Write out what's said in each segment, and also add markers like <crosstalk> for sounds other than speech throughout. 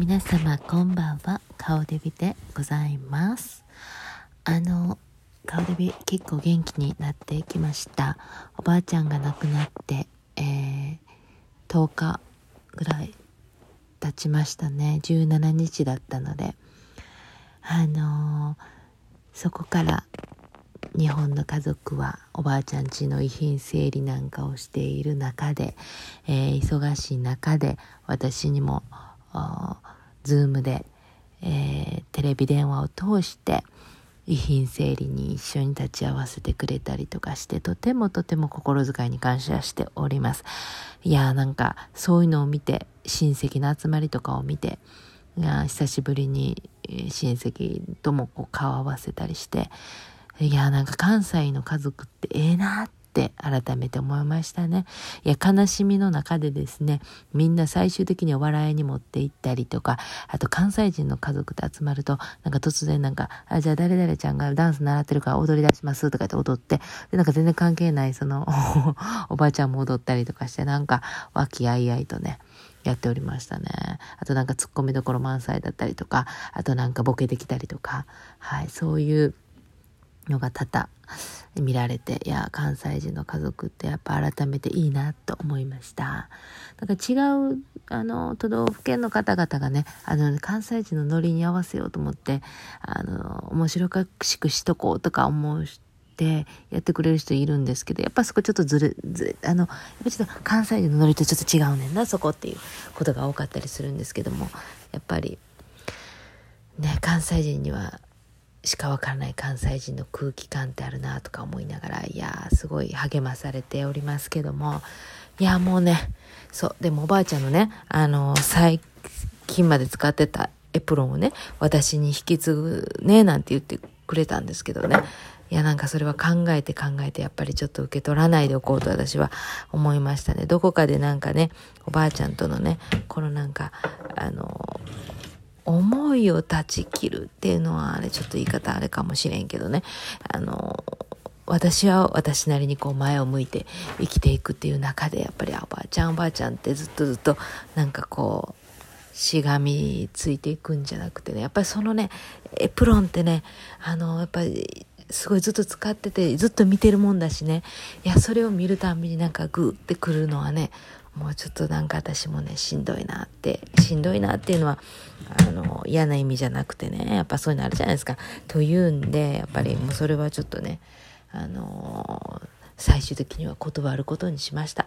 皆様こんばんは。顔デビでございます。あの顔デビ結構元気になってきました。おばあちゃんが亡くなってえー、10日ぐらい経ちましたね。17日だったので。あのそこから日本の家族はおばあちゃんちの遺品整理なんかをしている中で、えー、忙しい中で私にもズームで、えー、テレビ電話を通して遺品整理に一緒に立ち会わせてくれたりとかしてとてもとても心遣いに感謝しております。いやーなんかそういうのを見て親戚の集まりとかを見ていや久しぶりに親戚ともこう顔合わせたりしていやなんか関西の家族ってええなってって改めて思いましたね。いや、悲しみの中でですね、みんな最終的には笑いに持っていったりとか、あと関西人の家族で集まると、なんか突然なんか、あ、じゃあ誰々ちゃんがダンス習ってるから踊り出しますとかって踊って、で、なんか全然関係ないその <laughs> おばあちゃんも踊ったりとかして、なんか和気あいあいとね、やっておりましたね。あとなんかツッコミどころ満載だったりとか、あとなんかボケてきたりとか、はい、そういうのが多々見られていや関西人の家族ってやっぱ改めていいなと思いました。だか違うあの都道府県の方々がねあの関西人のノリに合わせようと思ってあの面白くしくしとこうとか思うてやってくれる人いるんですけどやっぱそこちょっとずるずるあのやっぱちょっと関西人のノリとちょっと違うねんなそこっていうことが多かったりするんですけどもやっぱりね関西人にはしかわからない関西人の空気感ってあるなとか思いながらいやすごい励まされておりますけども。いやもうねそうでもおばあちゃんのねあの最近まで使ってたエプロンをね私に引き継ぐねなんて言ってくれたんですけどね。いやなんかそれは考えて考えてやっぱりちょっと受け取らないでおこうと私は思いましたね。どこかでなんかねおばあちゃんとのねこのなんかあの思いを断ち切るっていうのはあれちょっと言い方あれかもしれんけどね。あの私は私なりにこう前を向いて生きていくっていう中でやっぱりおばあちゃんおばあちゃんってずっとずっとなんかこうしがみついていくんじゃなくてね。やっぱりそのねエプロンってねあのやっぱりすごいずっと使っててずっと見てるもんだしね。いやそれを見るたびになんかグーってくるのはねもうちょっとなんか私もねしんどいなってしんどいなっていうのはあの嫌な意味じゃなくてねやっぱそういうのあるじゃないですか。というんでやっぱりもうそれはちょっとねあの最終的には断ることにしました。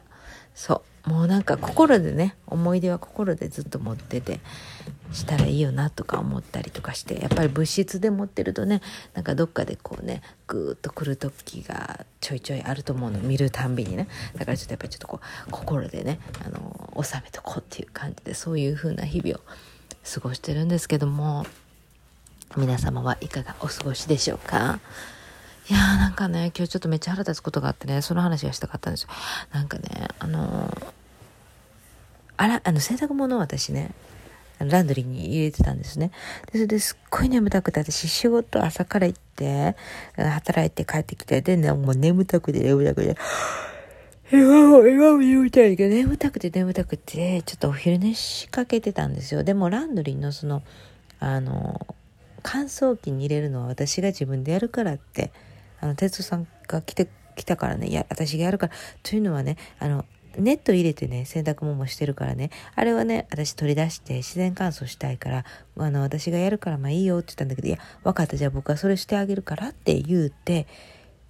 そう。もうなんか心でね思い出は心でずっと持っててしたらいいよなとか思ったりとかしてやっぱり物質で持ってるとねなんかどっかでこうねグーッとくる時がちょいちょいあると思うの。見るたんびにね。だからちょっとやっぱりちょっとこう心でねあの収めとこうっていう感じでそういう風な日々を過ごしてるんですけども皆様はいかがお過ごしでしょうか？いやーなんかね、今日ちょっとめっちゃ腹立つことがあってね、その話がしたかったんですよ。なんかね、あのー、あら、あの、洗濯物を私ね、ランドリーに入れてたんですね。で、それですっごい眠たくて、私仕事朝から行って、働いて帰ってきて、で、ね、もう眠たくて眠たくて、今も、今も眠たいけど、眠たくて眠たくて、ちょっとお昼寝しかけてたんですよ。でもランドリーのその、あの、乾燥機に入れるのは私が自分でやるからってあの、哲夫さんが来て、来たからね、いや、私がやるから。というのはね、あの、ネット入れてね、洗濯物もしてるからね、あれはね、私取り出して自然乾燥したいから、あの、私がやるからまあいいよって言ったんだけど、いや、分かった、じゃあ僕はそれしてあげるからって言うて、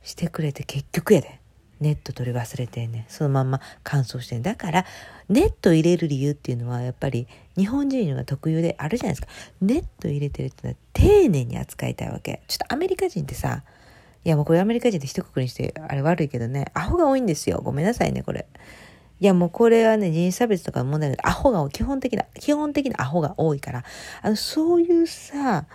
してくれて結局やで。ネット取り忘れてね、そのまんま乾燥してだから、ネット入れる理由っていうのはやっぱり日本人のが特有であるじゃないですか。ネット入れてるってのは丁寧に扱いたいわけ。ちょっとアメリカ人ってさ、いやもうこれアメリカ人って一括りにしてあれ悪いけどね、アホが多いんですよ。ごめんなさいね、これ。いやもうこれはね、人種差別とか問題ないアホが基本的な、基本的なアホが多いから、あの、そういうさ、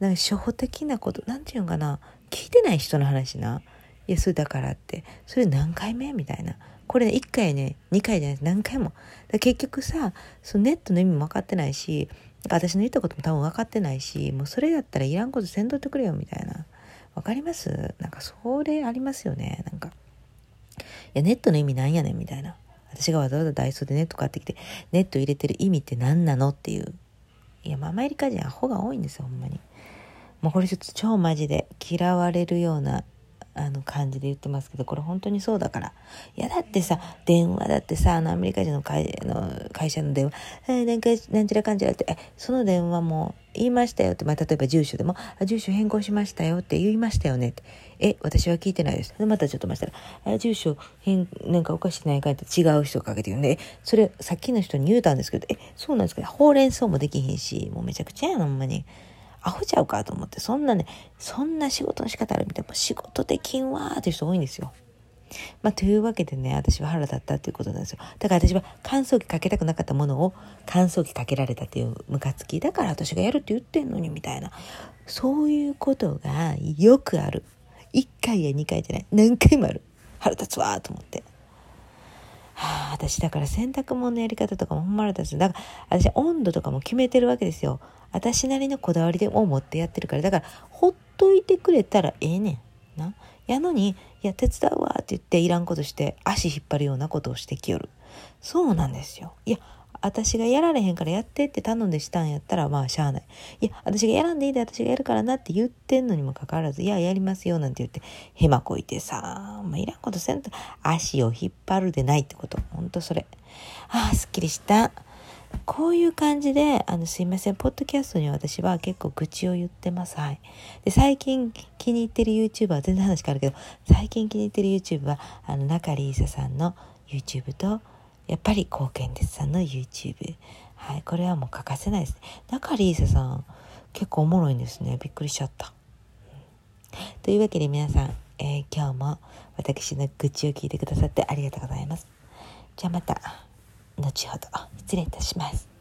なんか初歩的なこと、なんていうのかな、聞いてない人の話な。いや、それだからって、それ何回目みたいな。これね、1回ね、2回じゃない何回も。結局さ、そのネットの意味も分かってないし、私の言ったことも多分分かってないし、もうそれやったらいらんことせんとってくれよ、みたいな。わかります？なんかそれありますよね。なんか。いや、ネットの意味なんやねんみたいな。私がわざわざダイソーでネット買ってきて、ネット入れてる意味って何なのっていう。いや、まあ、アメリカ人アホが多いんですよ、ほんまに。もうこれちょっと超マジで嫌われるようなあの感じで言ってますけど、これ本当にそうだから。いや、だってさ、電話だってさ、あのアメリカ人の会の会社の電話、えー、なんか、なんちゃらかんちゃらって、え、その電話も言いましたよって、まあ、例えば住所でも、住所変更しましたよって言いましたよねって。え、私は聞いてないです。で、またちょっと待ったら、住所変、なんかおかしくないかって違う人かけて言うんで、それ、さっきの人に言うたんですけど、え、そうなんですかほうれん草もできひんし、もうめちゃくちゃやな、ほんまに。アホちゃうかと思って、そんなね、そんな仕事の仕方あるみたいな、仕事できんわーっていう人多いんですよ。まあ、というわけでね、私は腹立ったっていうことなんですよ。だから私は乾燥機かけたくなかったものを乾燥機かけられたっていうムカつき。だから私がやるって言ってんのにみたいな。そういうことがよくある。1回や2回じゃない。何回もある。腹立つわーと思って。はあ、私だから洗濯物のやり方とかもほんま腹立つ。だから私温度とかも決めてるわけですよ。私なりのこだわりでも持ってやってるから。だからほっといてくれたらええねん。な。やのに、いや、手伝うわって言っていらんことして足引っ張るようなことをしてきよる。そうなんですよ。いや、私がやられへんからやってって頼んでしたんやったらまあしゃあない。いや、私がやらんでいいで私がやるからなって言ってんのにもかかわらず、いや、やりますよなんて言って、へまこいてさ、まあ、いらんことせんと足を引っ張るでないってこと。ほんとそれ。ああ、すっきりした。こういう感じで、あの、すいません、ポッドキャストに私は結構愚痴を言ってます。はい。で、最近気に入ってる YouTuber、全然話変わるけど、最近気に入ってる YouTuber は、あの、中里依紗さんの YouTube と、やっぱり貢献ですさんの YouTube。はい。これはもう欠かせないですね。中リーサさん、結構おもろいんですね。びっくりしちゃった。というわけで皆さん、えー、今日も私の愚痴を聞いてくださってありがとうございます。じゃあまた。後ほど失礼いたします。